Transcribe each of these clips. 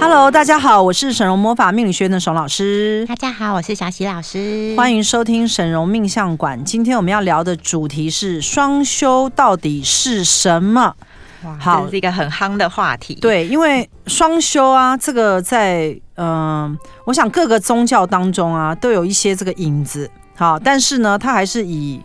Hello，大家好，我是沈荣魔法命理学院的沈老师。大家好，我是小喜老师。欢迎收听沈荣命相馆。今天我们要聊的主题是双修到底是什么？哇，好，这是一个很夯的话题。对，因为双修啊，这个在嗯、呃，我想各个宗教当中啊，都有一些这个影子。好，但是呢，它还是以。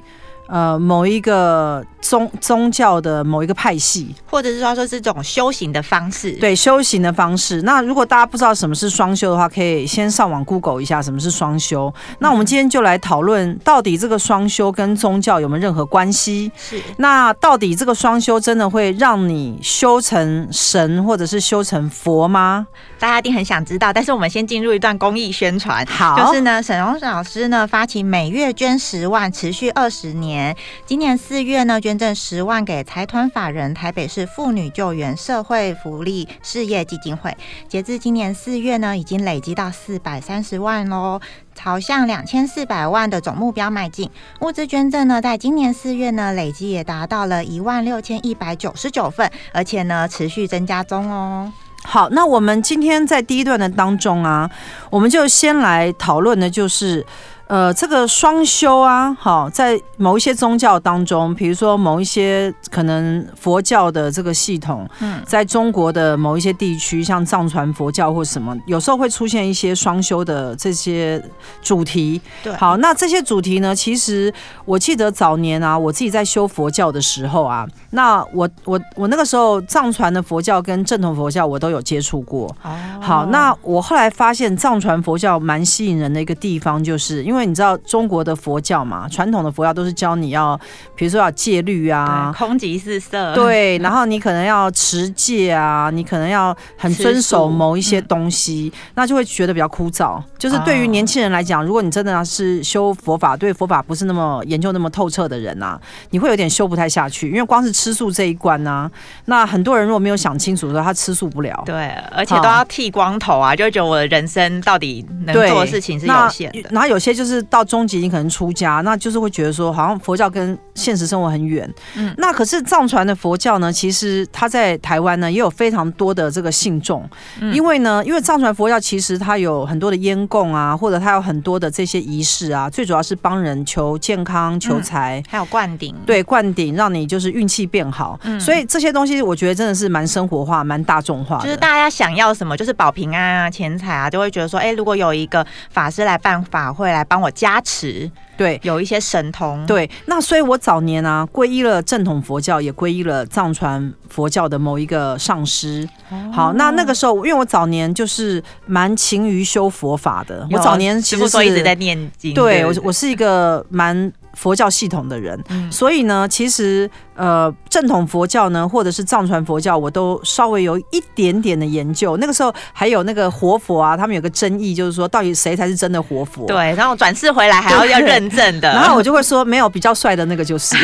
呃，某一个宗宗教的某一个派系，或者是说说是这种修行的方式，对，修行的方式。那如果大家不知道什么是双修的话，可以先上网 Google 一下什么是双修。那我们今天就来讨论，到底这个双修跟宗教有没有任何关系？是。那到底这个双修真的会让你修成神，或者是修成佛吗？大家一定很想知道。但是我们先进入一段公益宣传。好，就是呢，沈荣老师呢发起每月捐十万，持续二十年。今年四月呢，捐捐赠十万给财团法人台北市妇女救援社会福利事业基金会。截至今年四月呢，已经累积到四百三十万喽，朝向两千四百万的总目标迈进。物资捐赠呢，在今年四月呢，累计也达到了一万六千一百九十九份，而且呢，持续增加中哦。好，那我们今天在第一段的当中啊，我们就先来讨论的就是。呃，这个双修啊，好，在某一些宗教当中，比如说某一些可能佛教的这个系统，嗯，在中国的某一些地区，像藏传佛教或什么，有时候会出现一些双修的这些主题。对，好，那这些主题呢，其实我记得早年啊，我自己在修佛教的时候啊，那我我我那个时候藏传的佛教跟正统佛教我都有接触过。哦，好，那我后来发现藏传佛教蛮吸引人的一个地方，就是因为。你知道中国的佛教嘛，传统的佛教都是教你要，比如说要戒律啊，空即是色，对，然后你可能要持戒啊，你可能要很遵守某一些东西，嗯、那就会觉得比较枯燥。就是对于年轻人来讲，如果你真的是修佛法，对佛法不是那么研究那么透彻的人啊，你会有点修不太下去，因为光是吃素这一关呢、啊，那很多人如果没有想清楚的时候，他吃素不了，对，而且都要剃光头啊，就会觉得我的人生到底能做的事情是有限的。然后有些就是。就是到终极，你可能出家，那就是会觉得说，好像佛教跟现实生活很远。嗯，那可是藏传的佛教呢，其实它在台湾呢也有非常多的这个信众。嗯，因为呢，因为藏传佛教其实它有很多的烟供啊，或者它有很多的这些仪式啊，最主要是帮人求健康、求财，还有灌顶。对，灌顶让你就是运气变好。嗯，所以这些东西我觉得真的是蛮生活化、蛮大众化的。就是大家想要什么，就是保平安啊、钱财啊，就会觉得说，哎，如果有一个法师来办法会来帮。帮我加持，对，有一些神通，对。那所以，我早年啊，皈依了正统佛教，也皈依了藏传佛教的某一个上师。哦、好，那那个时候，因为我早年就是蛮勤于修佛法的，我早年其实是一直在念经，对，我我是一个蛮。佛教系统的人，嗯、所以呢，其实呃，正统佛教呢，或者是藏传佛教，我都稍微有一点点的研究。那个时候还有那个活佛啊，他们有个争议，就是说到底谁才是真的活佛？对，然后转世回来还要要 认证的。然后我就会说，没有比较帅的那个就是，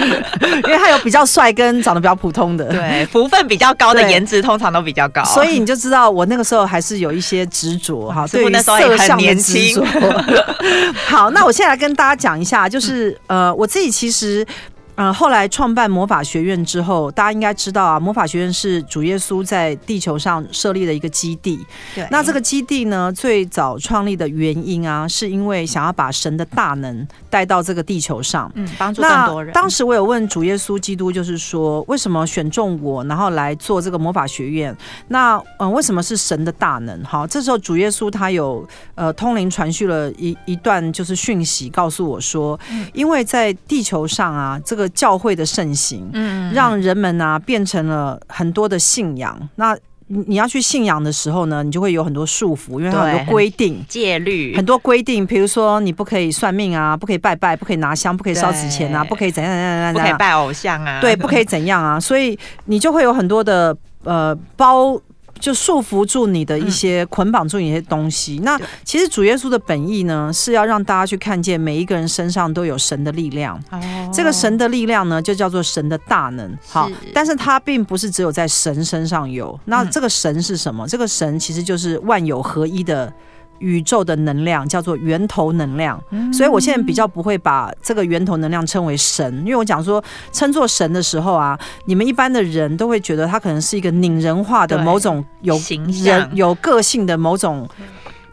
因为他有比较帅跟长得比较普通的。对，福分比较高的颜值通常都比较高。所以你就知道我那个时候还是有一些执着哈，对于色相的执着。好，那我现在来跟大家讲一下，就是。是呃，我自己其实。嗯，后来创办魔法学院之后，大家应该知道啊，魔法学院是主耶稣在地球上设立的一个基地。对，那这个基地呢，最早创立的原因啊，是因为想要把神的大能带到这个地球上，嗯，帮助更多人。当时我有问主耶稣基督，就是说，为什么选中我，然后来做这个魔法学院？那嗯，为什么是神的大能？好，这时候主耶稣他有呃通灵传续了一一段就是讯息，告诉我说，因为在地球上啊，这个。教会的盛行，嗯，让人们呢、啊、变成了很多的信仰。那你要去信仰的时候呢，你就会有很多束缚，因为很多规定、戒律，很多规定。比如说，你不可以算命啊，不可以拜拜，不可以拿香，不可以烧纸钱啊，不可以怎样怎样怎样，不可以拜偶像啊，对，不可以怎样啊。所以你就会有很多的呃包。就束缚住你的一些捆绑住你一些东西。那其实主耶稣的本意呢，是要让大家去看见每一个人身上都有神的力量。这个神的力量呢，就叫做神的大能。好，但是它并不是只有在神身上有。那这个神是什么？这个神其实就是万有合一的。宇宙的能量叫做源头能量，所以我现在比较不会把这个源头能量称为神，因为我讲说称作神的时候啊，你们一般的人都会觉得他可能是一个拟人化的某种有人有个性的某种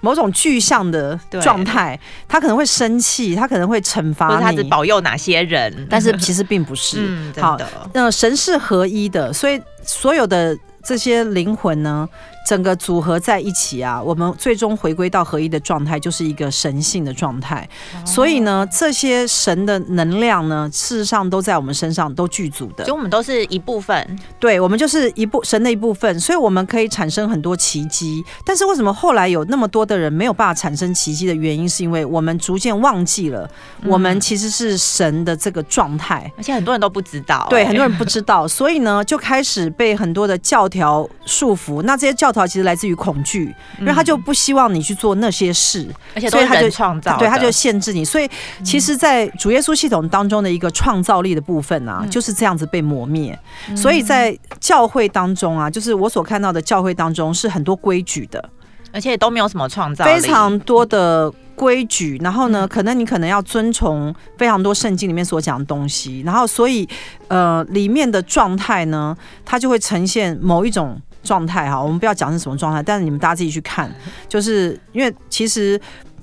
某种具象的状态，他可能会生气，他可能会惩罚你，他只保佑哪些人，但是其实并不是。好，那神是合一的，所以所有的这些灵魂呢，整个组合在一起啊，我们最终回归到合一的状态，就是一个神性的状态。所以呢，这些神的能量呢，事实上都在我们身上都具足的。就我们都是一部分，对，我们就是一部神的一部分，所以我们可以产生很多奇迹。但是为什么后来有那么多的人没有办法产生奇迹的原因，是因为我们逐渐忘记了，我们其实是神的这个状态，而且很多人都不知道，对，很多人不知道，所以呢，就开始被很多的教条束缚。那这些教条其实来自于恐惧，因为他就不希望你去做那些事，而且所以他就创造，对，他就限制你。所以其实，在主耶稣系统当中的一个创造力的部分啊，就是这样子被磨灭。所以在教会当中啊，就是我所看到的教会当中是很多规矩的，而且都没有什么创造，非常多的规矩。然后呢，可能你可能要遵从非常多圣经里面所讲的东西。然后，所以呃，里面的状态呢，它就会呈现某一种。状态哈，我们不要讲是什么状态，但是你们大家自己去看，就是因为其实。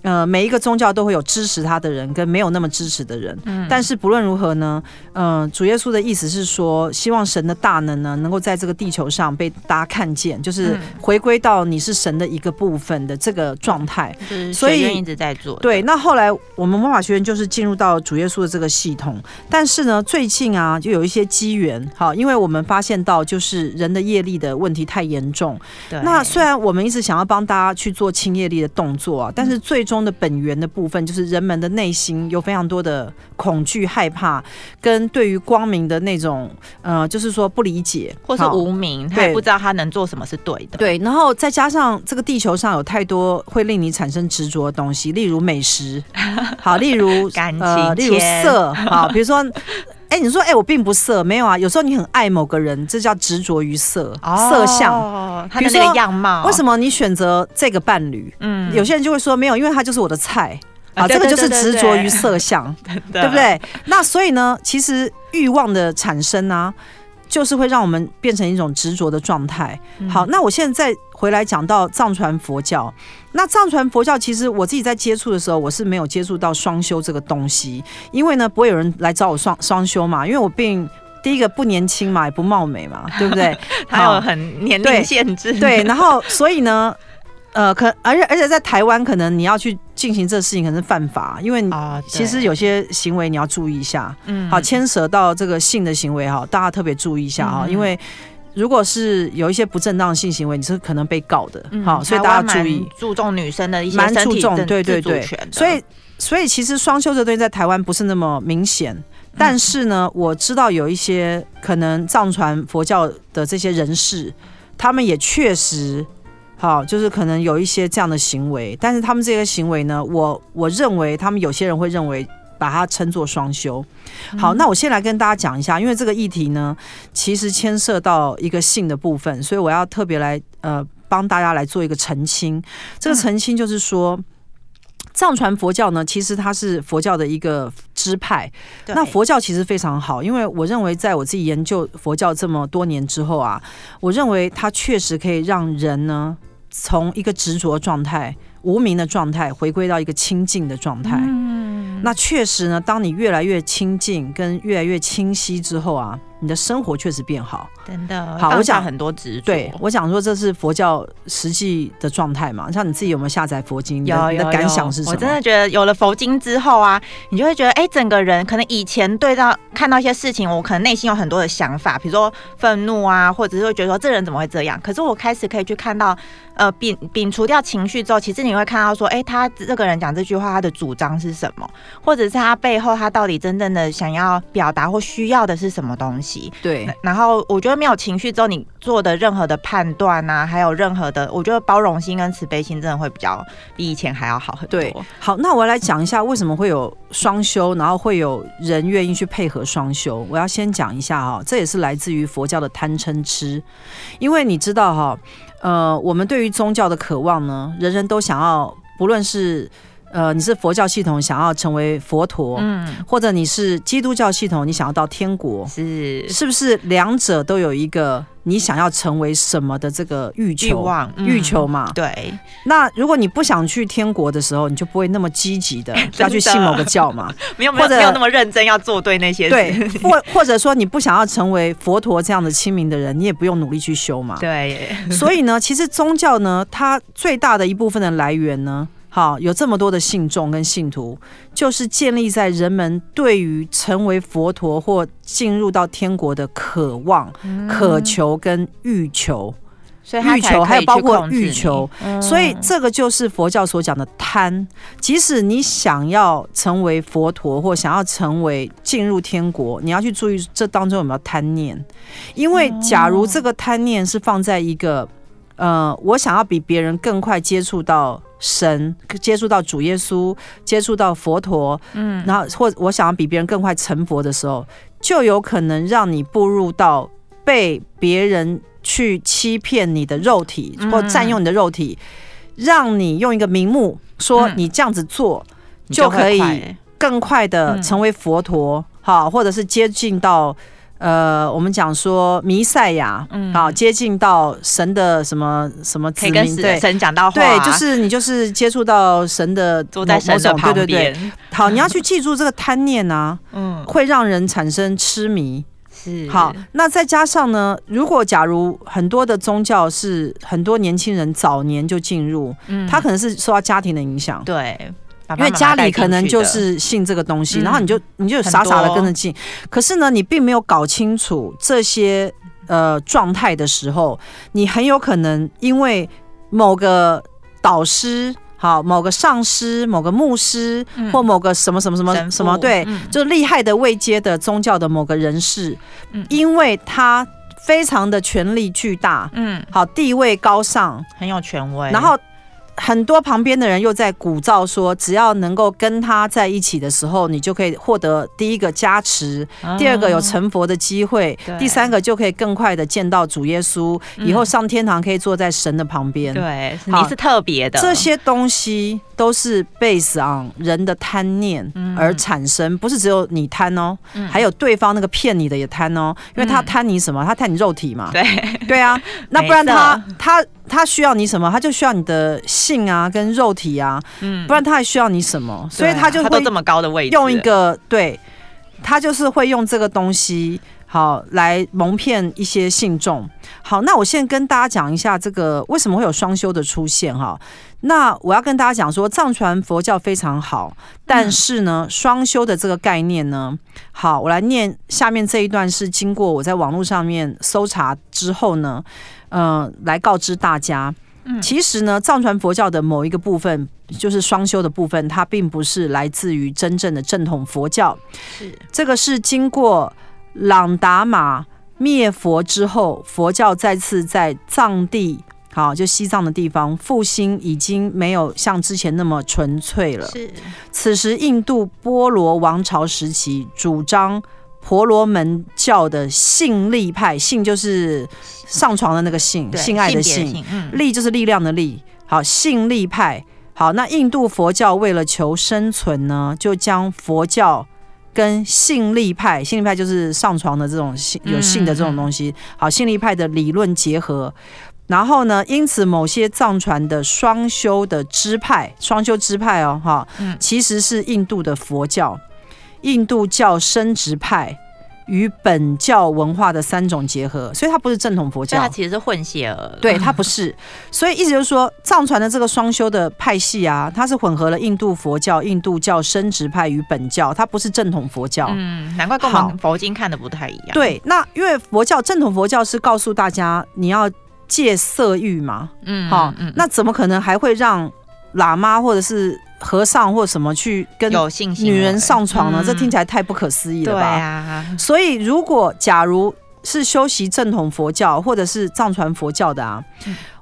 呃，每一个宗教都会有支持他的人跟没有那么支持的人。嗯，但是不论如何呢，呃，主耶稣的意思是说，希望神的大能呢，能够在这个地球上被大家看见，就是回归到你是神的一个部分的这个状态。嗯，所以一直在做。对，那后来我们魔法学院就是进入到主耶稣的这个系统，但是呢，最近啊，就有一些机缘，好，因为我们发现到就是人的业力的问题太严重。对。那虽然我们一直想要帮大家去做清业力的动作啊，但是最终。的本源的部分，就是人们的内心有非常多的恐惧、害怕，跟对于光明的那种，呃，就是说不理解。或是无明，他也不知道他能做什么是对的。对，然后再加上这个地球上有太多会令你产生执着的东西，例如美食，好，例如感情、呃，例如色，好，比如说。哎、欸，你说，哎、欸，我并不色，没有啊。有时候你很爱某个人，这叫执着于色，哦、色相，他的那个样貌。为什么你选择这个伴侣？嗯，有些人就会说没有，因为他就是我的菜啊。这个就是执着于色相，对不对？那所以呢，其实欲望的产生呢、啊，就是会让我们变成一种执着的状态。好，那我现在再回来讲到藏传佛教。那藏传佛教其实我自己在接触的时候，我是没有接触到双修这个东西，因为呢，不会有人来找我双双修嘛，因为我并第一个不年轻嘛，也不貌美嘛，对不对？还有很年龄限制，对，对，然后所以呢，呃，可而且而且在台湾，可能你要去进行这个事情，可能是犯法，因为其实有些行为你要注意一下，嗯，好，牵涉到这个性的行为哈，大家特别注意一下哈，因为。如果是有一些不正当性行为，你是可能被告的，好、嗯，所以大家注意，注重女生的一些蛮注重，对对对，所以所以其实双休这东西在台湾不是那么明显，但是呢，我知道有一些可能藏传佛教的这些人士，他们也确实好，就是可能有一些这样的行为，但是他们这个行为呢，我我认为他们有些人会认为。把它称作双修。好，那我先来跟大家讲一下，因为这个议题呢，其实牵涉到一个性的部分，所以我要特别来呃帮大家来做一个澄清。这个澄清就是说，藏传佛教呢，其实它是佛教的一个支派。那佛教其实非常好，因为我认为在我自己研究佛教这么多年之后啊，我认为它确实可以让人呢从一个执着状态、无名的状态，回归到一个清净的状态。那确实呢，当你越来越清净跟越来越清晰之后啊，你的生活确实变好。真的，好，我讲很多执着。对，我讲说这是佛教实际的状态嘛。像你自己有没有下载佛经？有，你的感想是什么？我真的觉得有了佛经之后啊，你就会觉得，哎、欸，整个人可能以前对到看到一些事情，我可能内心有很多的想法，比如说愤怒啊，或者是会觉得说这人怎么会这样？可是我开始可以去看到，呃，摒摒除掉情绪之后，其实你会看到说，哎、欸，他这个人讲这句话，他的主张是什么？或者是他背后他到底真正的想要表达或需要的是什么东系。对，然后我觉得没有情绪之后，你做的任何的判断啊，还有任何的，我觉得包容心跟慈悲心真的会比较比以前还要好很多。对，好，那我来讲一下为什么会有双修，然后会有人愿意去配合双修。我要先讲一下哈，这也是来自于佛教的贪嗔痴，因为你知道哈，呃，我们对于宗教的渴望呢，人人都想要，不论是。呃，你是佛教系统想要成为佛陀，嗯，或者你是基督教系统，你想要到天国，是是不是两者都有一个你想要成为什么的这个欲求、欲望、嗯、欲求嘛？对。那如果你不想去天国的时候，你就不会那么积极的 要去信某个教嘛？没有没有没有那么认真要做对那些事。对，或或者说你不想要成为佛陀这样的亲民的人，你也不用努力去修嘛。对。所以呢，其实宗教呢，它最大的一部分的来源呢。好，有这么多的信众跟信徒，就是建立在人们对于成为佛陀或进入到天国的渴望、嗯、渴求跟欲求，所以欲求还有包括欲求，所以这个就是佛教所讲的贪。即使你想要成为佛陀或想要成为进入天国，你要去注意这当中有没有贪念，因为假如这个贪念是放在一个。呃，我想要比别人更快接触到神，接触到主耶稣，接触到佛陀，嗯，然后或我想要比别人更快成佛的时候，就有可能让你步入到被别人去欺骗你的肉体，或占用你的肉体，让你用一个名目说你这样子做就可以更快的成为佛陀，好，或者是接近到。呃，我们讲说弥赛亚，嗯，好，接近到神的什么什么子民，跟对。神讲到话，对，就是你就是接触到神的坐在神的旁边，对。对对。好，你要去记住这个贪念啊，嗯，会让人产生痴迷。是。好，那再加上呢，如果假如很多的宗教是很多年轻人早年就进入，嗯，他可能是受到家庭的影响，对。因为家里可能就是信这个东西，然后你就你就傻傻的跟着进，可是呢，你并没有搞清楚这些呃状态的时候，你很有可能因为某个导师、好某个上师、某个牧师或某个什么什么什么什么，对，就厉害的未接的宗教的某个人士，因为他非常的权力巨大，嗯，好地位高尚，很有权威，然后。很多旁边的人又在鼓噪说，只要能够跟他在一起的时候，你就可以获得第一个加持，嗯、第二个有成佛的机会，第三个就可以更快的见到主耶稣，以后上天堂可以坐在神的旁边。对，你是特别的。这些东西都是 base on 人的贪念而产生，不是只有你贪哦，还有对方那个骗你的也贪哦，因为他贪你什么？他贪你肉体嘛。对，对啊，那不然他他。他需要你什么？他就需要你的性啊，跟肉体啊，嗯，不然他还需要你什么？所以他就会这么高的位置，用一个对，他就是会用这个东西好来蒙骗一些信众。好，那我现在跟大家讲一下这个为什么会有双修的出现哈。那我要跟大家讲说，藏传佛教非常好，但是呢，双修的这个概念呢，好，我来念下面这一段是经过我在网络上面搜查之后呢。嗯、呃，来告知大家，其实呢，藏传佛教的某一个部分，就是双修的部分，它并不是来自于真正的正统佛教。是这个是经过朗达玛灭佛之后，佛教再次在藏地，好，就西藏的地方复兴，已经没有像之前那么纯粹了。是此时印度波罗王朝时期，主张。婆罗门教的性力派，性就是上床的那个性，性爱的性，力就是力量的力。好，性力派。好，那印度佛教为了求生存呢，就将佛教跟性力派，性力派就是上床的这种性，有性的这种东西。好，性力派的理论结合，然后呢，因此某些藏传的双修的支派，双修支派哦，哈，其实是印度的佛教。印度教生殖派与本教文化的三种结合，所以它不是正统佛教，它其实是混血儿。对，它不是，所以意思就是说，藏传的这个双修的派系啊，它是混合了印度佛教、印度教生殖派与本教，它不是正统佛教。嗯，难怪跟我们佛经看的不太一样。对，那因为佛教正统佛教是告诉大家你要戒色欲嘛，嗯，好，那怎么可能还会让喇嘛或者是和尚或什么去跟女人上床呢？这听起来太不可思议了吧？对啊。所以，如果假如是修习正统佛教或者是藏传佛教的啊，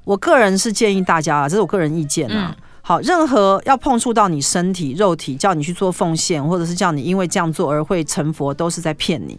我个人是建议大家啊，这是我个人意见啊。好，任何要碰触到你身体肉体，叫你去做奉献，或者是叫你因为这样做而会成佛，都是在骗你。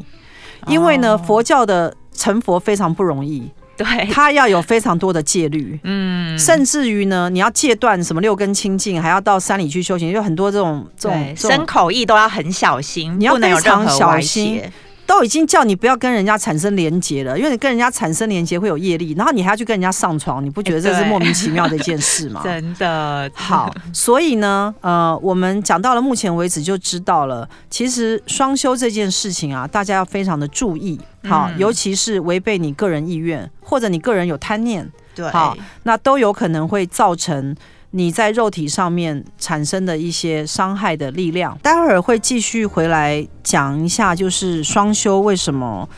因为呢，佛教的成佛非常不容易。对，他要有非常多的戒律，嗯，甚至于呢，你要戒断什么六根清净，还要到山里去修行，就很多这种这种身口意都要很小心，你要非常小心。都已经叫你不要跟人家产生连结了，因为你跟人家产生连结会有业力，然后你还要去跟人家上床，你不觉得这是莫名其妙的一件事吗？真的好，所以呢，呃，我们讲到了目前为止就知道了，其实双休这件事情啊，大家要非常的注意，好，尤其是违背你个人意愿或者你个人有贪念，对，好，那都有可能会造成。你在肉体上面产生的一些伤害的力量，待会儿会继续回来讲一下，就是双修为什么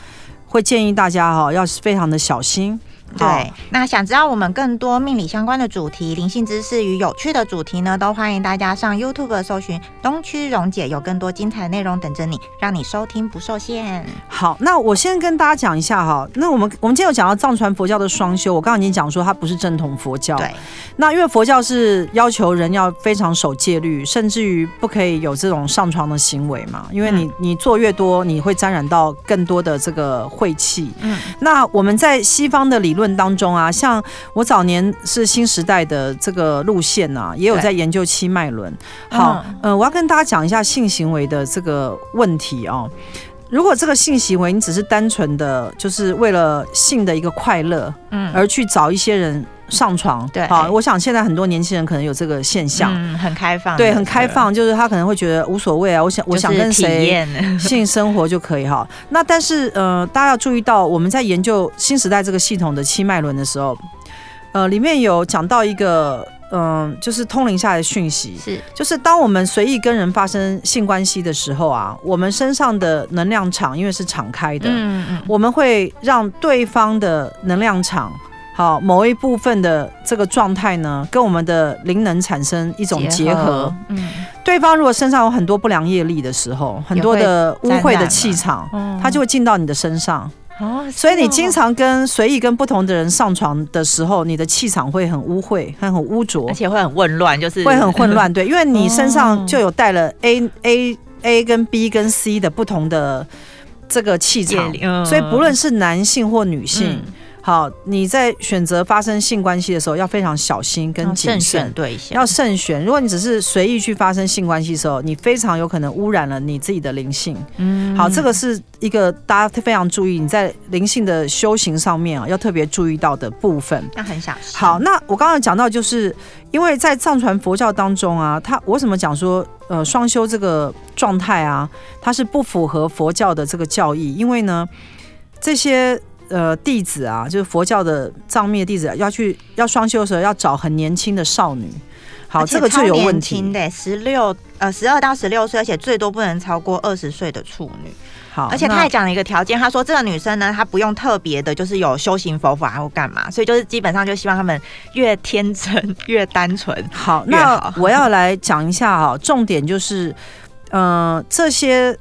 会建议大家哈，要非常的小心。对，那想知道我们更多命理相关的主题、灵性知识与有趣的主题呢，都欢迎大家上 YouTube 搜寻东区荣姐，有更多精彩内容等着你，让你收听不受限。好，那我先跟大家讲一下哈，那我们我们今天有讲到藏传佛教的双修，我刚刚已经讲说它不是正统佛教。对，那因为佛教是要求人要非常守戒律，甚至于不可以有这种上床的行为嘛，因为你、嗯、你做越多，你会沾染到更多的这个晦气。嗯，那我们在西方的理论。论当中啊，像我早年是新时代的这个路线啊，也有在研究七脉轮。好，嗯、呃，我要跟大家讲一下性行为的这个问题哦。如果这个性行为你只是单纯的就是为了性的一个快乐，嗯，而去找一些人。上床，对，好，我想现在很多年轻人可能有这个现象，嗯，很开放，对，很开放，就是他可能会觉得无所谓啊，我想，我想跟谁 性生活就可以哈。那但是，呃，大家要注意到，我们在研究新时代这个系统的七脉轮的时候，呃，里面有讲到一个，嗯、呃，就是通灵下来的讯息，是，就是当我们随意跟人发生性关系的时候啊，我们身上的能量场因为是敞开的，嗯嗯，我们会让对方的能量场。好，某一部分的这个状态呢，跟我们的灵能产生一种结合。结合嗯，对方如果身上有很多不良业力的时候，很多的污秽的气场，它就会进到你的身上。哦，所以你经常跟随意跟不同的人上床的时候，你的气场会很污秽，很很污浊，而且会很混乱，就是会很混乱。对，因为你身上就有带了 A A A 跟 B 跟 C 的不同的这个气场，所以不论是男性或女性。嗯好，你在选择发生性关系的时候要非常小心跟谨慎，对，要慎选。如果你只是随意去发生性关系的时候，你非常有可能污染了你自己的灵性。嗯，好，这个是一个大家非常注意，你在灵性的修行上面啊，要特别注意到的部分。那很小心。好，那我刚刚讲到，就是因为在藏传佛教当中啊，他我为什么讲说呃双修这个状态啊，它是不符合佛教的这个教义，因为呢这些。呃，弟子啊，就是佛教的藏密弟子要去要双修的时候，要找很年轻的少女。好，这个就有问题。的十六呃十二到十六岁，而且最多不能超过二十岁的处女。好，而且他还讲了一个条件，他说这个女生呢，她不用特别的，就是有修行佛法或干嘛，所以就是基本上就希望他们越天真 越单纯。好，那我要来讲一下哈，重点就是，嗯、呃，这些。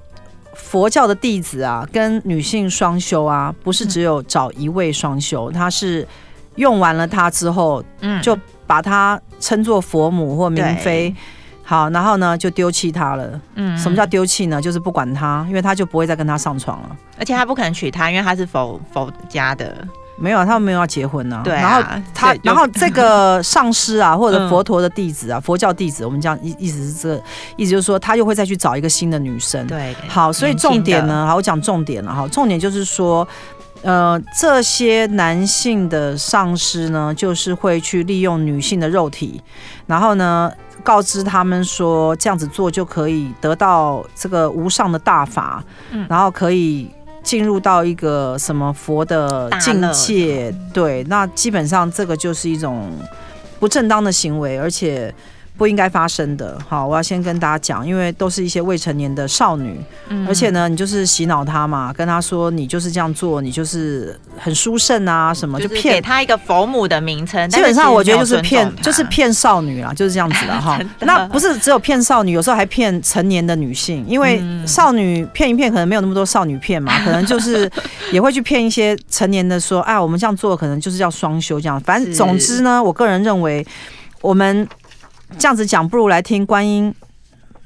佛教的弟子啊，跟女性双修啊，不是只有找一位双修，他是用完了他之后，嗯，就把他称作佛母或明妃，好，然后呢就丢弃他了。嗯，什么叫丢弃呢？就是不管他，因为他就不会再跟他上床了，而且他不可能娶她，因为他是佛佛家的。没有，他们没有要结婚呢、啊。对、啊，然后他，然后 这个上师啊，或者佛陀的弟子啊，嗯、佛教弟子，我们这样意意思是这个意思就是说，他又会再去找一个新的女生。对，好，所以重点呢，好，我讲重点了哈。重点就是说，呃，这些男性的上师呢，就是会去利用女性的肉体，然后呢，告知他们说，这样子做就可以得到这个无上的大法，嗯、然后可以。进入到一个什么佛的境界？对，那基本上这个就是一种不正当的行为，而且不应该发生的。好，我要先跟大家讲，因为都是一些未成年的少女，嗯、而且呢，你就是洗脑她嘛，跟她说你就是这样做，你就是很殊胜啊什么，就骗给她一个佛母的名称。基本上我觉得就是骗，就是骗少女啦，就是这样子 的哈。那不是只有骗少女，有时候还骗成年的女性，因为少女骗一骗可能没有那么多少女骗嘛，可能就是也会去骗一些成年的说，哎，我们这样做可能就是叫双休这样。反正总之呢，我个人认为我们。这样子讲，不如来听观音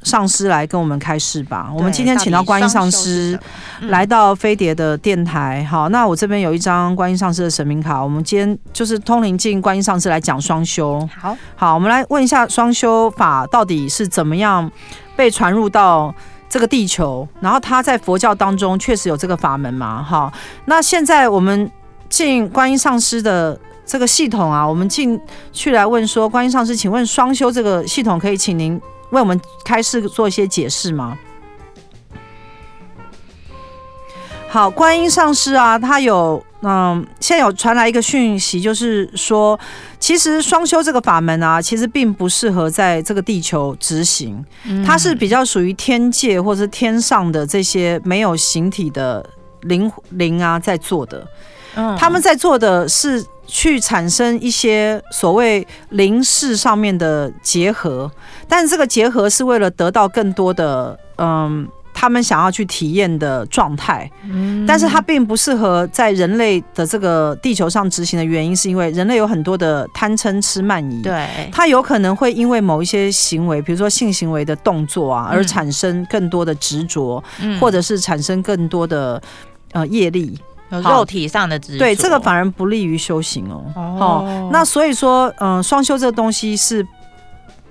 上师来跟我们开示吧。我们今天请到观音上师来到飞碟的电台。好，那我这边有一张观音上师的神明卡。我们今天就是通灵镜观音上师来讲双修。好，好，我们来问一下双修法到底是怎么样被传入到这个地球？然后他在佛教当中确实有这个法门嘛，哈，那现在我们进观音上师的。这个系统啊，我们进去来问说，观音上师，请问双修这个系统可以请您为我们开示做一些解释吗？好，观音上师啊，他有嗯，现在有传来一个讯息，就是说，其实双修这个法门啊，其实并不适合在这个地球执行，它是比较属于天界或者是天上的这些没有形体的灵灵啊在做的，嗯，他们在做的是。去产生一些所谓灵视上面的结合，但是这个结合是为了得到更多的嗯，他们想要去体验的状态。嗯，但是它并不适合在人类的这个地球上执行的原因，是因为人类有很多的贪嗔痴慢疑。对，它有可能会因为某一些行为，比如说性行为的动作啊，而产生更多的执着，嗯，或者是产生更多的呃业力。肉体上的执着，对这个反而不利于修行哦。哦，那所以说，嗯、呃，双修这个东西是，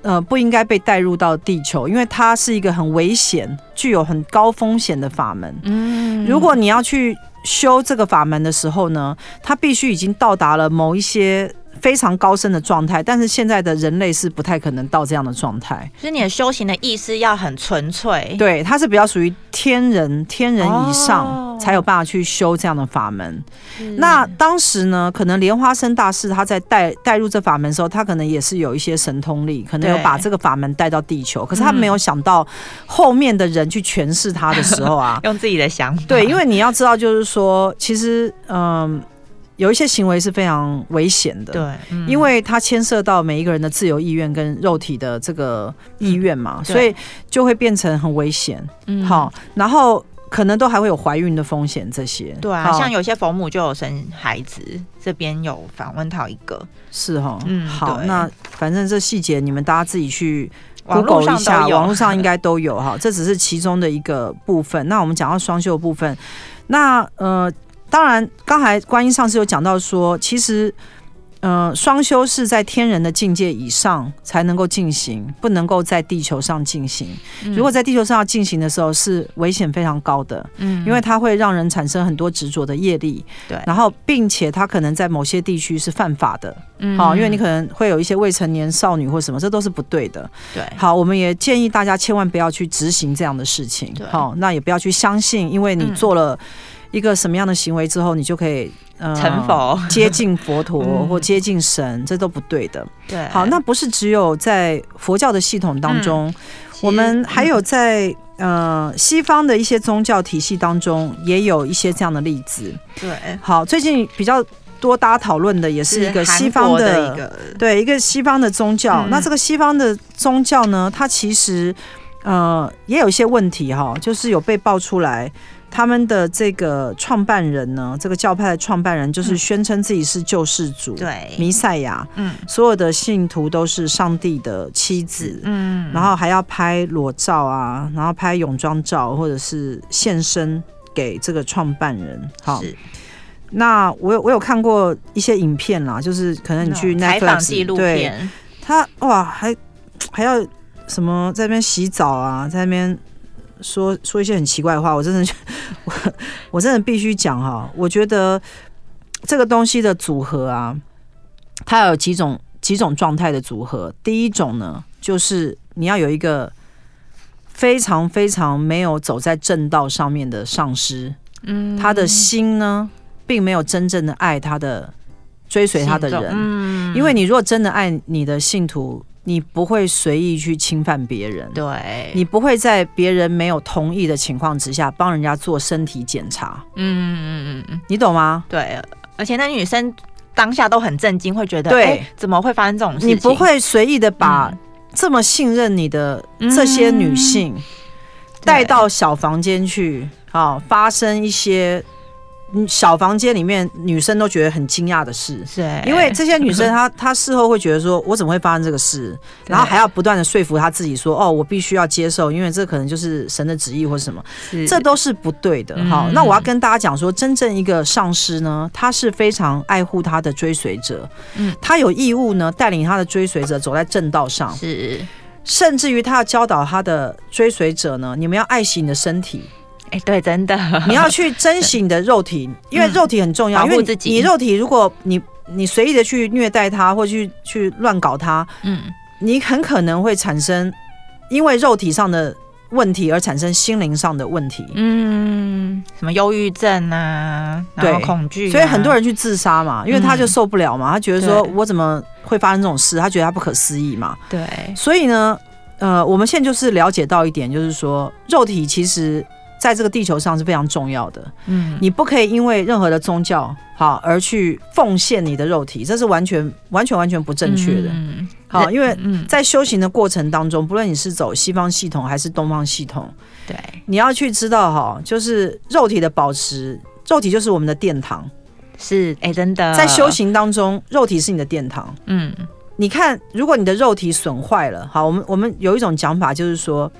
呃，不应该被带入到地球，因为它是一个很危险、具有很高风险的法门。嗯，如果你要去修这个法门的时候呢，它必须已经到达了某一些。非常高深的状态，但是现在的人类是不太可能到这样的状态。所以你的修行的意思要很纯粹，对，它是比较属于天人，天人以上才有办法去修这样的法门。哦、那当时呢，可能莲花生大师他在带带入这法门的时候，他可能也是有一些神通力，可能有把这个法门带到地球。可是他没有想到后面的人去诠释他的时候啊，用自己的想法。对，因为你要知道，就是说，其实，嗯。有一些行为是非常危险的，对，嗯、因为它牵涉到每一个人的自由意愿跟肉体的这个意愿嘛，嗯、所以就会变成很危险。嗯，好，然后可能都还会有怀孕的风险这些。对啊，像有些佛母就有生孩子，这边有访问到一个，是哈，嗯，好，那反正这细节你们大家自己去 Google 一下，网络上应该都有哈，这只是其中的一个部分。那我们讲到双休部分，那呃。当然，刚才观音上次有讲到说，其实，呃，双修是在天人的境界以上才能够进行，不能够在地球上进行。嗯、如果在地球上要进行的时候，是危险非常高的，嗯，因为它会让人产生很多执着的业力，对，然后并且它可能在某些地区是犯法的，嗯，好，因为你可能会有一些未成年少女或什么，这都是不对的，对。好，我们也建议大家千万不要去执行这样的事情，对，好，那也不要去相信，因为你做了。一个什么样的行为之后，你就可以呃成佛、接近佛陀 或接近神，这都不对的。对，好，那不是只有在佛教的系统当中，我们还有在呃西方的一些宗教体系当中，也有一些这样的例子。对，好，最近比较多大家讨论的也是一个西方的一个对一个西方的宗教。那这个西方的宗教呢，它其实呃也有一些问题哈，就是有被爆出来。他们的这个创办人呢，这个教派的创办人就是宣称自己是救世主，对，弥赛亚，嗯，所有的信徒都是上帝的妻子，嗯，然后还要拍裸照啊，然后拍泳装照，或者是献身给这个创办人。好，那我有我有看过一些影片啦，就是可能你去采访纪录片，他哇，还还要什么在那边洗澡啊，在那边。说说一些很奇怪的话，我真的，我我真的必须讲哈。我觉得这个东西的组合啊，它有几种几种状态的组合。第一种呢，就是你要有一个非常非常没有走在正道上面的上师，嗯，他的心呢，并没有真正的爱他的追随他的人，嗯，因为你如果真的爱你的信徒。你不会随意去侵犯别人，对，你不会在别人没有同意的情况之下帮人家做身体检查。嗯嗯嗯嗯，你懂吗？对，而且那女生当下都很震惊，会觉得，对、欸，怎么会发生这种事情？你不会随意的把这么信任你的这些女性带到小房间去，啊，发生一些。小房间里面，女生都觉得很惊讶的事，是。因为这些女生她 她事后会觉得说，我怎么会发生这个事？然后还要不断的说服她自己说，哦，我必须要接受，因为这可能就是神的旨意或什么，这都是不对的。好，那我要跟大家讲说，真正一个上师呢，他是非常爱护他的追随者，嗯，他有义务呢带领他的追随者走在正道上，是，甚至于他要教导他的追随者呢，你们要爱惜你的身体。哎，对，真的，你要去珍惜你的肉体，因为肉体很重要。保护自己，你肉体，如果你你随意的去虐待它，或去去乱搞它，嗯，你很可能会产生因为肉体上的问题而产生心灵上的问题。嗯，什么忧郁症啊，对恐惧，所以很多人去自杀嘛，因为他就受不了嘛，他觉得说我怎么会发生这种事？他觉得他不可思议嘛。对，所以呢，呃，我们现在就是了解到一点，就是说肉体其实。在这个地球上是非常重要的，嗯，你不可以因为任何的宗教好而去奉献你的肉体，这是完全完全完全不正确的，嗯，好，因为在修行的过程当中，不论你是走西方系统还是东方系统，对，你要去知道哈，就是肉体的保持，肉体就是我们的殿堂，是，哎，真的，在修行当中，肉体是你的殿堂，嗯，你看，如果你的肉体损坏了，好，我们我们有一种讲法就是说，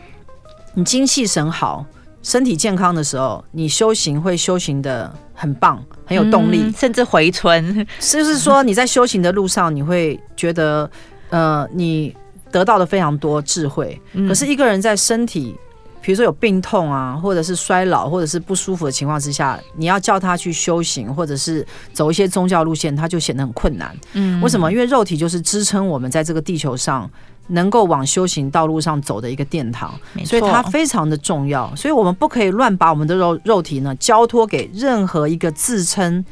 你精气神好。身体健康的时候，你修行会修行的很棒，很有动力，嗯、甚至回春。就是说你在修行的路上，你会觉得，呃，你得到的非常多智慧。嗯、可是一个人在身体，比如说有病痛啊，或者是衰老，或者是不舒服的情况之下，你要叫他去修行，或者是走一些宗教路线，他就显得很困难。嗯，为什么？因为肉体就是支撑我们在这个地球上。能够往修行道路上走的一个殿堂，所以它非常的重要。所以我们不可以乱把我们的肉肉体呢交托给任何一个自称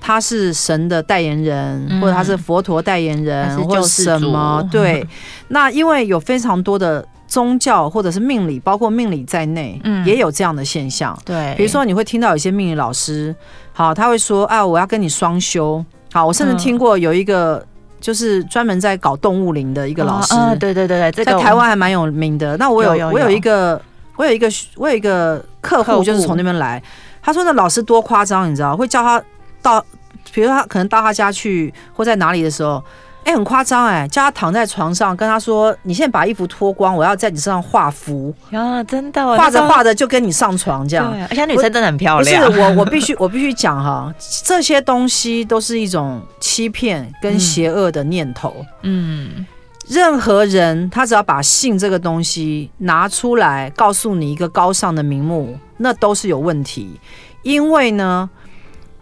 他是神的代言人，嗯、或者他是佛陀代言人，或者什么。对，那因为有非常多的宗教或者是命理，包括命理在内，嗯，也有这样的现象。对，比如说你会听到有些命理老师，好，他会说：“啊，我要跟你双修。”好，我甚至听过有一个。就是专门在搞动物灵的一个老师，对对对对，这个、在台湾还蛮有名的。那我有我有一个，我有一个，我有一个客户，就是从那边来。他说那老师多夸张，你知道？会叫他到，比如他可能到他家去，或在哪里的时候。哎、欸，很夸张哎！叫他躺在床上，跟他说：“你现在把衣服脱光，我要在你身上画符。”啊，真的，画着画着就跟你上床这样。而且女生真的很漂亮。不是我，我必须，我必须讲哈，这些东西都是一种欺骗跟邪恶的念头。嗯，任何人他只要把性这个东西拿出来，告诉你一个高尚的名目，那都是有问题。因为呢。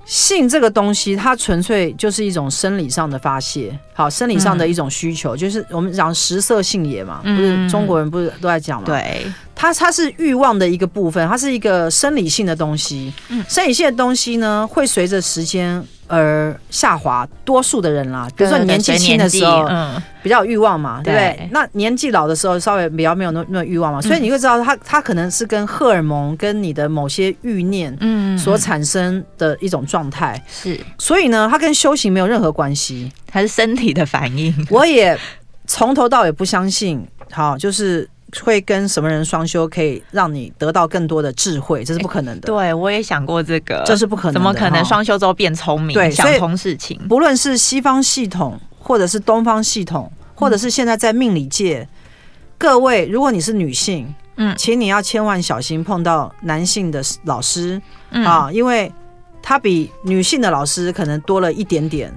性这个东西，它纯粹就是一种生理上的发泄，好，生理上的一种需求，嗯、就是我们讲食色性也嘛，不是中国人不是都在讲嘛？对。它它是欲望的一个部分，它是一个生理性的东西。嗯，生理性的东西呢，会随着时间而下滑。多数的人啦，比如说你年纪轻的时候，嗯，比较有欲望嘛，对不对？那年纪老的时候，稍微比较没有那那么欲望嘛。所以你会知道它，它它可能是跟荷尔蒙跟你的某些欲念，嗯，所产生的一种状态。是，所以呢，它跟修行没有任何关系，它是身体的反应。我也从头到尾不相信，好，就是。会跟什么人双修可以让你得到更多的智慧？这是不可能的。对，我也想过这个，这是不可能的。怎么可能双修之后变聪明？对，想通事情。不论是西方系统，或者是东方系统，或者是现在在命理界，嗯、各位，如果你是女性，嗯，请你要千万小心碰到男性的老师、嗯、啊，因为他比女性的老师可能多了一点点。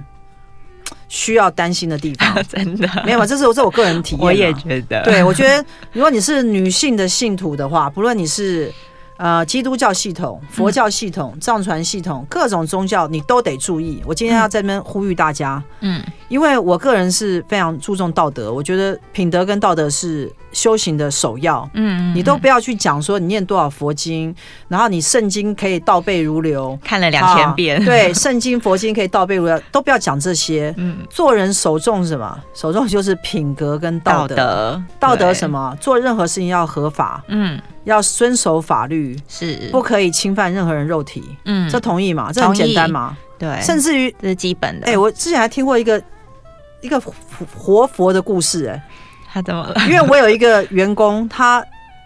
需要担心的地方，真的没有吗？这是我这是我个人体验。我也觉得，对，我觉得如果你是女性的信徒的话，不论你是呃基督教系统、佛教系统、藏传系统，各种宗教你都得注意。我今天要在这边呼吁大家，嗯，因为我个人是非常注重道德，我觉得品德跟道德是修行的首要。嗯，你都不要去讲说你念多少佛经，然后你圣经可以倒背如流，看了两千遍。对，圣经佛经可以倒背如流，都不要讲这些。嗯，做人首重什么？首重就是品格跟道德。道德，道德什么？做任何事情要合法。嗯，要遵守法律，是不可以侵犯任何人肉体。嗯，这同意吗？这很简单吗？对，甚至于这是基本的。哎，我之前还听过一个。一个活佛的故事，哎，他怎么了？因为我有一个员工，他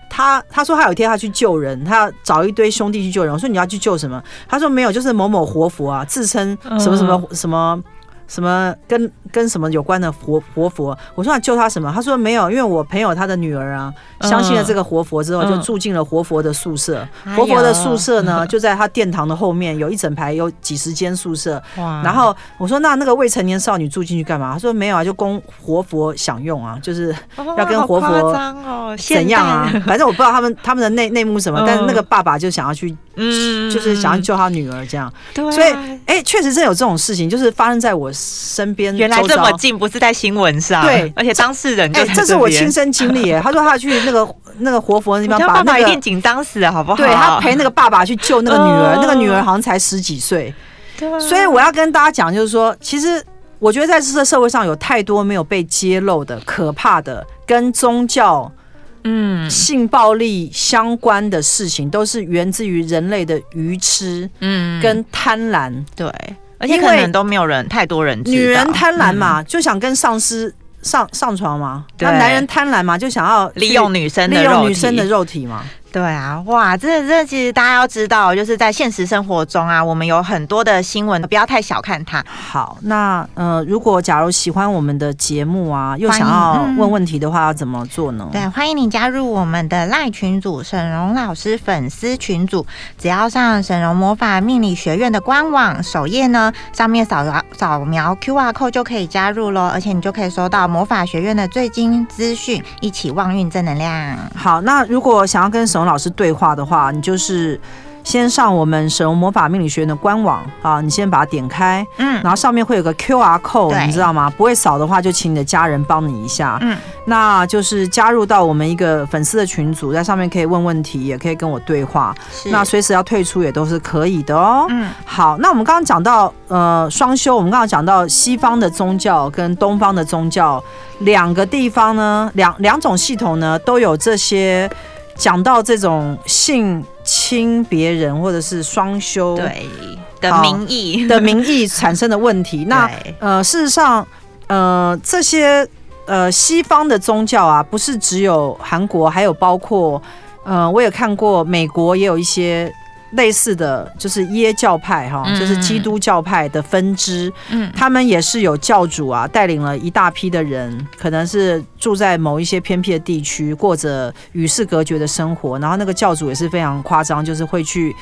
他他说他有一天他去救人，他要找一堆兄弟去救人。我说你要去救什么？他说没有，就是某某活佛啊，自称什么什么什么。什么跟跟什么有关的活活佛？我说要救他什么？他说没有，因为我朋友他的女儿啊，相信了这个活佛之后，就住进了活佛的宿舍。活佛的宿舍呢，就在他殿堂的后面，有一整排有几十间宿舍。然后我说那那个未成年少女住进去干嘛？他说没有啊，就供活佛享用啊，就是要跟活佛怎样啊？反正我不知道他们他们的内内幕什么，但是那个爸爸就想要去，嗯，就是想要救他女儿这样。对所以哎，确实真有这种事情，就是发生在我。身边原来这么近，不是在新闻上。对，而且当事人哎，这是我亲身经历。他说他去那个 那个活佛那地方，把那个一定紧张死了，好不好？对，他陪那个爸爸去救那个女儿，那个女儿好像才十几岁。对，所以我要跟大家讲，就是说，其实我觉得在这个社会上有太多没有被揭露的可怕的跟宗教、嗯，性暴力相关的事情，都是源自于人类的愚痴，嗯，跟贪婪。对。而且可能都没有人，太多人。女人贪婪嘛，就想跟上司上上床嘛。那男人贪婪嘛，就想要利用女生的利用女生的肉体嘛。对啊，哇，这这其实大家要知道，就是在现实生活中啊，我们有很多的新闻，不要太小看它。好，那呃，如果假如喜欢我们的节目啊，又想要问问题的话，要怎么做呢？对，欢迎你加入我们的赖群组，沈荣老师粉丝群组，只要上沈荣魔法命理学院的官网首页呢，上面扫描扫描 QR code 就可以加入喽，而且你就可以收到魔法学院的最新资讯，一起旺运正能量。好，那如果想要跟沈老师对话的话，你就是先上我们沈嵘魔法命理学院的官网啊，你先把它点开，嗯，然后上面会有个 QR code，你知道吗？不会扫的话，就请你的家人帮你一下，嗯，那就是加入到我们一个粉丝的群组，在上面可以问问题，也可以跟我对话，是。那随时要退出也都是可以的哦，嗯，好，那我们刚刚讲到呃双休，我们刚刚讲到西方的宗教跟东方的宗教两个地方呢，两两种系统呢都有这些。讲到这种性侵别人或者是双修对的名义的名义产生的问题，那呃，事实上，呃，这些呃西方的宗教啊，不是只有韩国，还有包括呃，我也看过美国也有一些。类似的就是耶教派哈，就是基督教派的分支，嗯，他们也是有教主啊，带领了一大批的人，可能是住在某一些偏僻的地区，过着与世隔绝的生活，然后那个教主也是非常夸张，就是会去，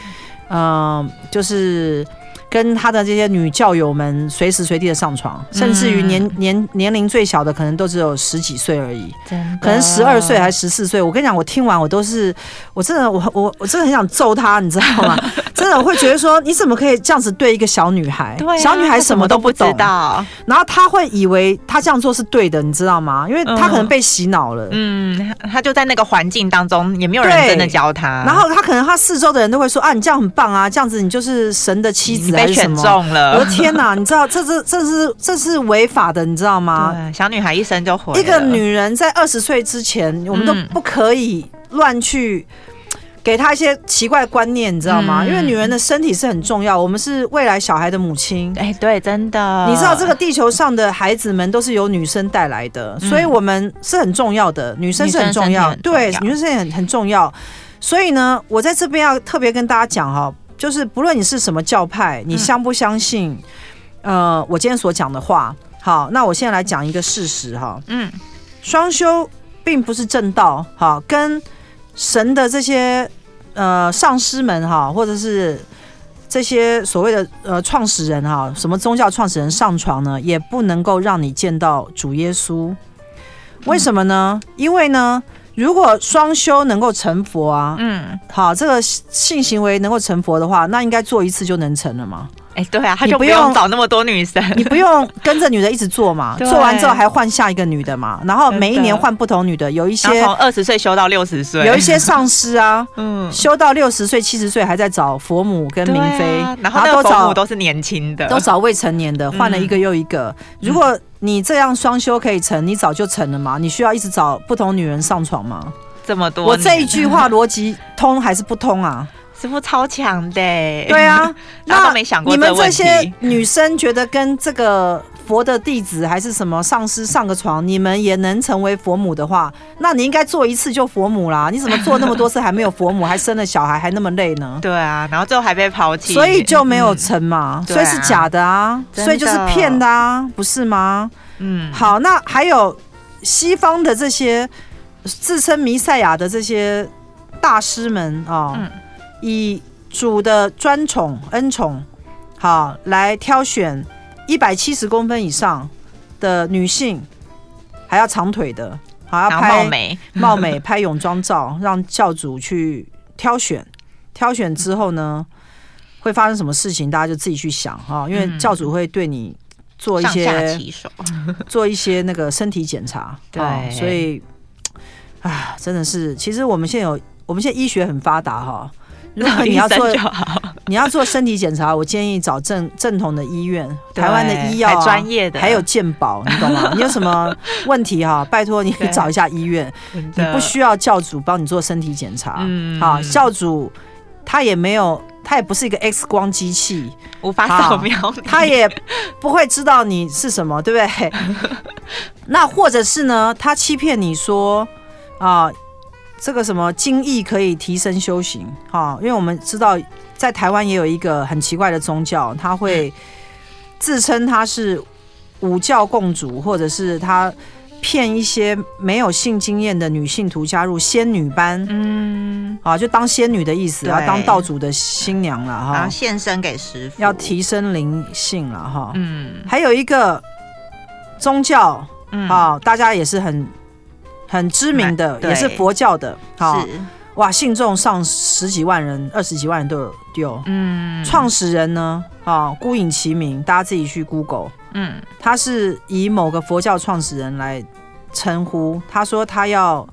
嗯、呃，就是。跟他的这些女教友们随时随地的上床，甚至于年年年龄最小的可能都只有十几岁而已，可能十二岁还是十四岁。我跟你讲，我听完我都是，我真的我我我真的很想揍他，你知道吗？真的我会觉得说，你怎么可以这样子对一个小女孩？对，小女孩什么都不懂，然后他会以为他这样做是对的，你知道吗？因为他可能被洗脑了。嗯，他就在那个环境当中，也没有人真的教他。然后他可能他四周的人都会说啊，你这样很棒啊，这样子你就是神的妻子。被选中了！我的天哪，你知道这是这是这是违法的，你知道吗？小女孩一生就毁了。一个女人在二十岁之前，我们都不可以乱去给她一些奇怪观念，你知道吗？因为女人的身体是很重要，我们是未来小孩的母亲。哎，对，真的。你知道这个地球上的孩子们都是由女生带来的，所以我们是很重要的。女生是很重要，对，女生是很很重要。所以呢，我在这边要特别跟大家讲哈。就是不论你是什么教派，你相不相信？嗯、呃，我今天所讲的话，好，那我现在来讲一个事实哈。嗯，双修并不是正道，哈，跟神的这些呃上师们哈，或者是这些所谓的呃创始人哈，什么宗教创始人上床呢，也不能够让你见到主耶稣。为什么呢？因为呢。如果双修能够成佛啊，嗯，好，这个性行为能够成佛的话，那应该做一次就能成了吗？哎，对啊，他就不用找那么多女生，你不用跟着女的一直做嘛，做完之后还换下一个女的嘛，然后每一年换不同女的，有一些从二十岁修到六十岁，有一些上师啊，嗯，修到六十岁、七十岁还在找佛母跟明妃，然后那个佛母都是年轻的，都找未成年的，换了一个又一个。如果你这样双修可以成，你早就成了嘛，你需要一直找不同女人上床吗？这么多，我这一句话逻辑通还是不通啊？师傅超强的，对啊，那没想过你们这些女生觉得跟这个佛的弟子还是什么上师上个床，你们也能成为佛母的话，那你应该做一次就佛母啦。你怎么做那么多次还没有佛母，还生了小孩还那么累呢？对啊，然后最后还被抛弃，所以就没有成嘛，所以是假的啊，所以就是骗的啊，不是吗？嗯，好，那还有西方的这些自称弥赛亚的这些大师们啊。嗯以主的专宠恩宠，好来挑选一百七十公分以上的女性，还要长腿的，好要拍貌美 貌美拍泳装照，让教主去挑选。挑选之后呢，会发生什么事情？大家就自己去想哈，因为教主会对你做一些 做一些那个身体检查，对，所以啊，真的是，其实我们现在有，我们现在医学很发达哈。如果你 要做，你要做身体检查，我建议找正正统的医院，台湾的医药专业的，还有健保，你懂吗？你有什么问题哈？拜托你找一下医院，你不需要教主帮你做身体检查。好，教主他也没有，他也不是一个 X 光机器，无法扫描，他也不会知道你是什么，对不对？那或者是呢？他欺骗你说啊。这个什么精液可以提升修行哈？因为我们知道在台湾也有一个很奇怪的宗教，他会自称他是五教共主，或者是他骗一些没有性经验的女信徒加入仙女班，嗯，啊，就当仙女的意思啊，当道主的新娘了哈，献身给师父，要提升灵性了哈，嗯，还有一个宗教，嗯，啊，大家也是很。很知名的，也是佛教的，好哇，信众上十几万人、二十几万人都有。有，嗯，创始人呢，啊，孤影其名，大家自己去 Google，嗯，他是以某个佛教创始人来称呼，他说他要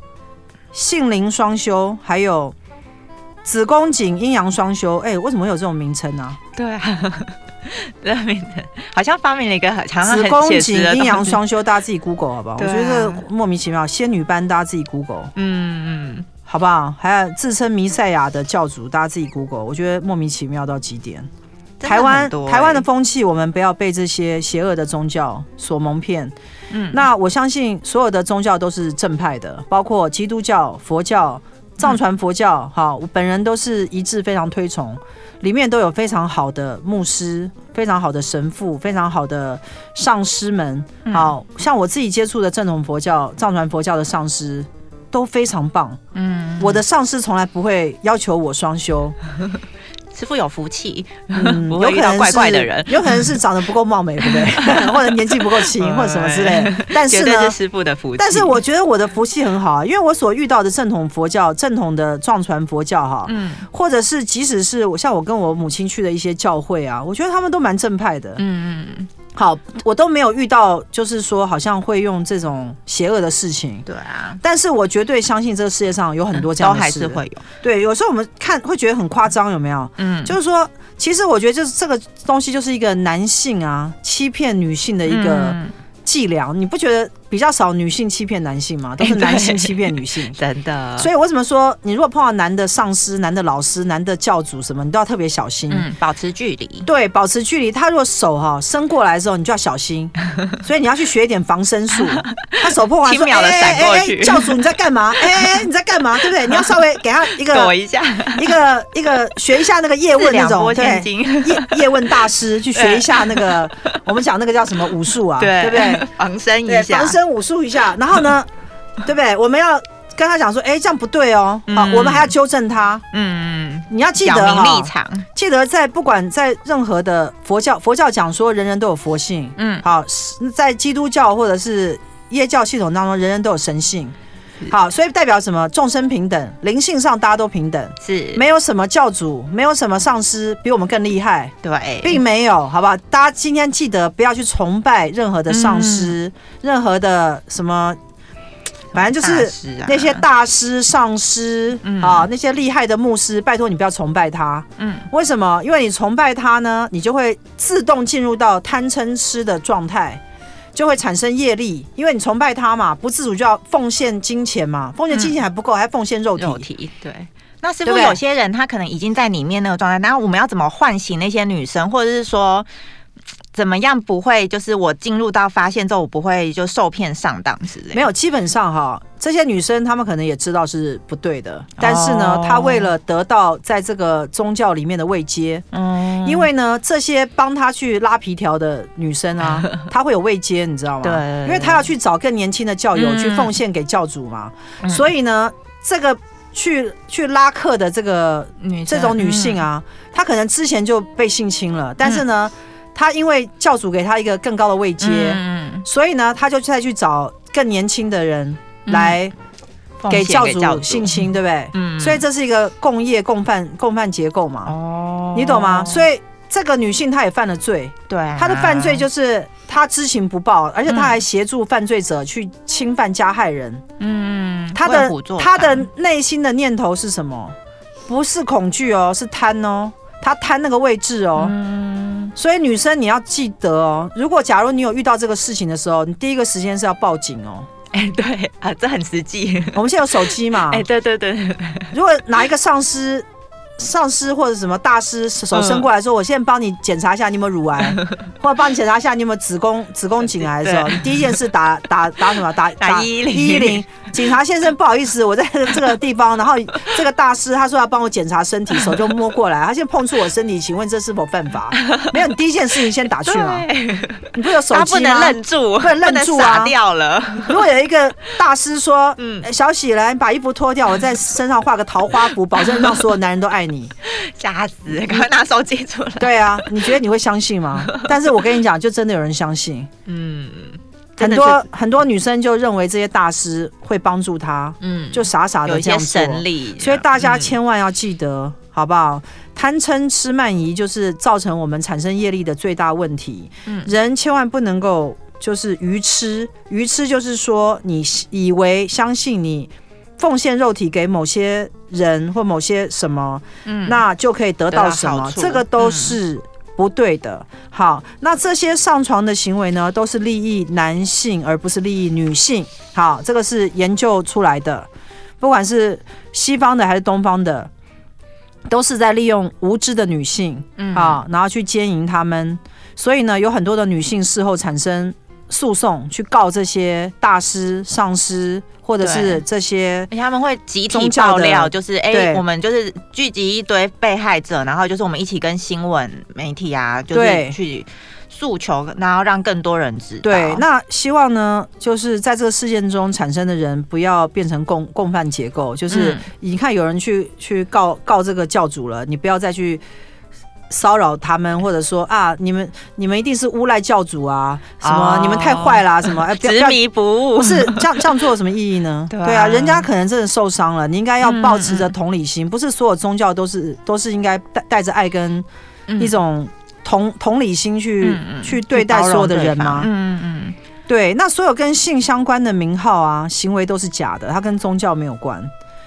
性灵双修，还有子宫颈阴阳双修，哎，为什么会有这种名称呢？对啊。对，好像发明了一个很子宫颈阴阳双修，大家自己 Google 好不好？啊、我觉得莫名其妙，仙女班大家自己 Google，嗯嗯，好不好？还有自称弥赛亚的教主，大家自己 Google，我觉得莫名其妙到极点。欸、台湾台湾的风气，我们不要被这些邪恶的宗教所蒙骗。嗯，那我相信所有的宗教都是正派的，包括基督教、佛教、藏传佛教，哈、嗯，我本人都是一致非常推崇。里面都有非常好的牧师，非常好的神父，非常好的上师们。好像我自己接触的正统佛教、藏传佛教的上师都非常棒。嗯，我的上司从来不会要求我双修。师傅有福气，嗯，不会遇到怪怪的人，有可能是长得不够貌美，对不对？或者年纪不够轻，或者什么之类的。但是呢，是师傅的福气。但是我觉得我的福气很好啊，因为我所遇到的正统佛教、正统的藏传佛教，哈，嗯，或者是即使是我像我跟我母亲去的一些教会啊，我觉得他们都蛮正派的。嗯嗯。好，我都没有遇到，就是说好像会用这种邪恶的事情。对啊，但是我绝对相信这个世界上有很多这样的事，都还是会有。对，有时候我们看会觉得很夸张，有没有？嗯，就是说，其实我觉得就是这个东西就是一个男性啊欺骗女性的一个伎俩，你不觉得？比较少女性欺骗男性嘛，都是男性欺骗女性，真的。所以我怎么说，你如果碰到男的上司、男的老师、男的教主什么，你都要特别小心，嗯，保持距离。对，保持距离。他如果手哈伸过来的时候，你就要小心。所以你要去学一点防身术。他手破 完，轻秒的闪过去。教主你在干嘛？哎哎，你在干嘛？对不对？你要稍微给他一个躲一下，一个一个学一下那个叶问那种，对，叶叶问大师去学一下那个我们讲那个叫什么武术啊？对，对不对？防身一下，防身武术一下。然后呢，对不对？我们要跟他讲说，哎，这样不对哦。好，我们还要纠正他。嗯嗯，你要记得哈，立场，记得在不管在任何的佛教，佛教讲说人人都有佛性。嗯，好，在基督教或者是耶教系统当中，人人都有神性。好，所以代表什么？众生平等，灵性上大家都平等，是没有什么教主，没有什么上师比我们更厉害，对，并没有，好不好？大家今天记得不要去崇拜任何的上师，嗯、任何的什么。反正就是那些大师、上师啊，那些厉害的牧师，拜托你不要崇拜他。嗯，为什么？因为你崇拜他呢，你就会自动进入到贪嗔痴的状态，就会产生业力。因为你崇拜他嘛，不自主就要奉献金钱嘛，奉献金钱还不够，还奉献肉体。肉体对。那是不是有些人他可能已经在里面那个状态？那我们要怎么唤醒那些女生，或者是说？怎么样不会？就是我进入到发现之后，我不会就受骗上当之类。没有，基本上哈，这些女生她们可能也知道是不对的，但是呢，她为了得到在这个宗教里面的位阶，嗯，因为呢，这些帮她去拉皮条的女生啊，她会有位阶，你知道吗？对，因为她要去找更年轻的教友去奉献给教主嘛，所以呢，这个去去拉客的这个女这种女性啊，她可能之前就被性侵了，但是呢。他因为教主给他一个更高的位阶，嗯、所以呢，他就再去找更年轻的人来给教主性侵，对不对？嗯，所以这是一个共业共犯共犯结构嘛。哦，你懂吗？所以这个女性她也犯了罪，对，她的犯罪就是她知情不报，而且她还协助犯罪者去侵犯加害人。嗯，她的她的内心的念头是什么？不是恐惧哦，是贪哦。她贪那个位置哦，嗯、所以女生你要记得哦，如果假如你有遇到这个事情的时候，你第一个时间是要报警哦。哎、欸，对啊，这很实际。我们现在有手机嘛？哎、欸，对对对，对。如果哪一个上司？上师或者什么大师手伸过来说：“我现在帮你检查一下你有没有乳癌，或者帮你检查一下你有没有子宫子宫颈癌的时候，你第一件事打打打什么？打 打一一零。警察先生，不好意思，我在这个地方。然后这个大师他说要帮我检查身体，手就摸过来，他现在碰触我身体，请问这是否犯法？没有，你第一件事情先打去嘛。你不有手机吗？不能愣住，不能愣住啊！掉了。如果有一个大师说：‘嗯，小喜来，你把衣服脱掉，我在身上画个桃花符，保证让所有男人都爱你。’ 吓死！赶快拿手机出来。对啊，你觉得你会相信吗？但是我跟你讲，就真的有人相信。嗯，很多很多女生就认为这些大师会帮助她。嗯，就傻傻的这样做。神力。所以大家千万要记得，嗯、好不好？贪嗔痴慢疑就是造成我们产生业力的最大问题。嗯，人千万不能够就是愚痴，愚痴就是说你以为相信你。奉献肉体给某些人或某些什么，嗯，那就可以得到什么，这个都是不对的。好，那这些上床的行为呢，都是利益男性而不是利益女性。好，这个是研究出来的，不管是西方的还是东方的，都是在利用无知的女性，嗯，啊，然后去奸淫他们。所以呢，有很多的女性事后产生诉讼，去告这些大师、上师。或者是这些，他们会集体爆料，就是哎、欸，我们就是聚集一堆被害者，然后就是我们一起跟新闻媒体啊，就是去诉求，然后让更多人知道。对，那希望呢，就是在这个事件中产生的人不要变成共共犯结构，就是你看有人去去告告这个教主了，你不要再去。骚扰他们，或者说啊，你们你们一定是诬赖教主啊，什么、oh, 你们太坏啦、啊，什么哎，执迷不悟，不是这样这样做有什么意义呢？对啊，人家可能真的受伤了，你应该要保持着同理心，嗯、不是所有宗教都是都是应该带带着爱跟一种同、嗯、同理心去、嗯、去对待所有的人吗？嗯嗯，对，那所有跟性相关的名号啊，行为都是假的，它跟宗教没有关。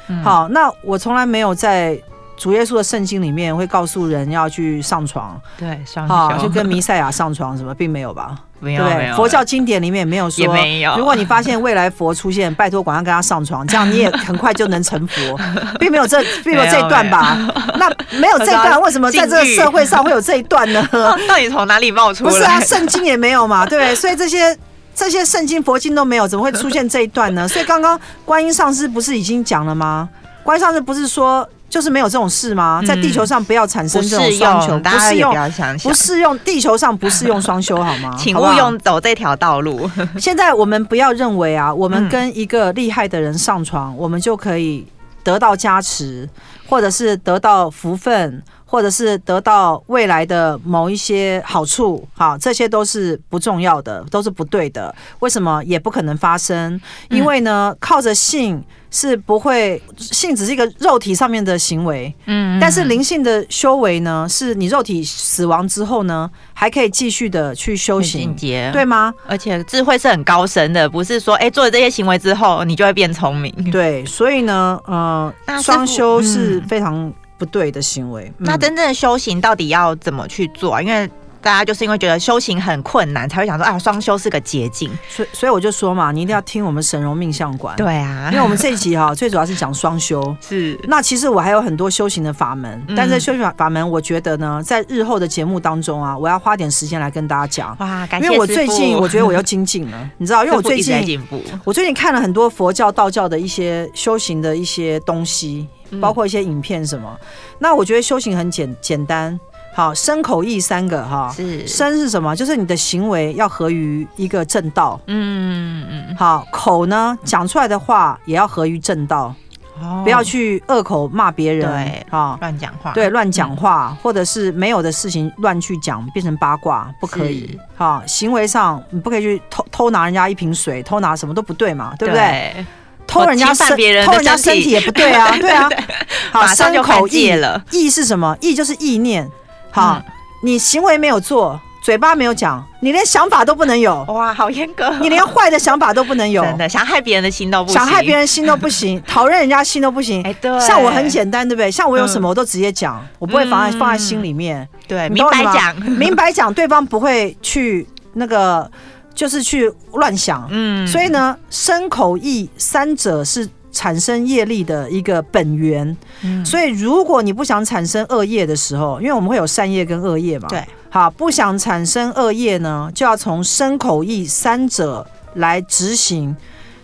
嗯、好，那我从来没有在。主耶稣的圣经里面会告诉人要去上床，对，上床就跟弥赛亚上床什么，并没有吧？没有，对，佛教经典里面也没有说，也没有。如果你发现未来佛出现，拜托赶快跟他上床，这样你也很快就能成佛，并没有这，并没有这一段吧？那没有这一段，为什么在这个社会上会有这一段呢？到底从哪里冒出来？不是啊，圣经也没有嘛，对，所以这些这些圣经佛经都没有，怎么会出现这一段呢？所以刚刚观音上师不是已经讲了吗？观音上师不是说。就是没有这种事吗？在地球上不要产生这种双修，不适用，不适用，地球上不适用双修，好吗？请勿用走这条道路。现在我们不要认为啊，我们跟一个厉害的人上床，我们就可以得到加持，或者是得到福分。或者是得到未来的某一些好处，好，这些都是不重要的，都是不对的。为什么也不可能发生？因为呢，靠着性是不会，性只是一个肉体上面的行为，嗯，但是灵性的修为呢，是你肉体死亡之后呢，还可以继续的去修行，对吗？而且智慧是很高深的，不是说哎做了这些行为之后你就会变聪明，对，所以呢，呃，双修是非常。不对的行为，那真正的修行到底要怎么去做啊？因为大家就是因为觉得修行很困难，才会想说啊，双修是个捷径。所以，所以我就说嘛，你一定要听我们神龙命相馆。对啊，因为我们这一集哈，最主要是讲双修。是。那其实我还有很多修行的法门，但是修行法门，我觉得呢，在日后的节目当中啊，我要花点时间来跟大家讲。哇，感谢。因为我最近我觉得我又精进了，你知道，因为我最近我最近看了很多佛教、道教的一些修行的一些东西。包括一些影片什么，那我觉得修行很简简单，好，身口意三个哈，是。身是什么？就是你的行为要合于一个正道，嗯嗯嗯，好，口呢讲出来的话也要合于正道，哦，不要去恶口骂别人，对，啊，乱讲话，对，乱讲话，或者是没有的事情乱去讲，变成八卦，不可以，好，行为上你不可以去偷偷拿人家一瓶水，偷拿什么都不对嘛，对不对？偷人家身，偷人家身体。也不对啊，对啊。好，身口意了，意是什么？意就是意念。好，你行为没有做，嘴巴没有讲，你连想法都不能有。哇，好严格！你连坏的想法都不能有，真的，想害别人的心都不行，想害别人心都不行，讨厌人家心都不行。哎，对。像我很简单，对不对？像我有什么我都直接讲，我不会放在放在心里面。对，明白讲，明白讲，对方不会去那个。就是去乱想，嗯，所以呢，身口意三者是产生业力的一个本源，嗯，所以如果你不想产生恶业的时候，因为我们会有善业跟恶业嘛，对，好，不想产生恶业呢，就要从身口意三者来执行，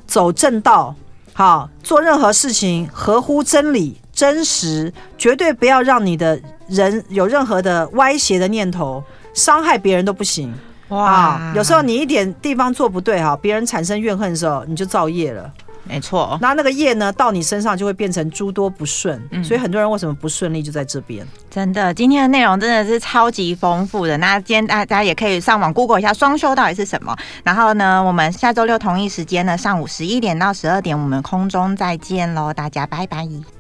走正道，好，做任何事情合乎真理、真实，绝对不要让你的人有任何的歪斜的念头，伤害别人都不行。哇，有时候你一点地方做不对哈，别人产生怨恨的时候，你就造业了。没错，那那个业呢，到你身上就会变成诸多不顺。嗯，所以很多人为什么不顺利，就在这边。真的，今天的内容真的是超级丰富的。那今天大家也可以上网 Google 一下双休到底是什么。然后呢，我们下周六同一时间呢，上午十一点到十二点，我们空中再见喽，大家拜拜。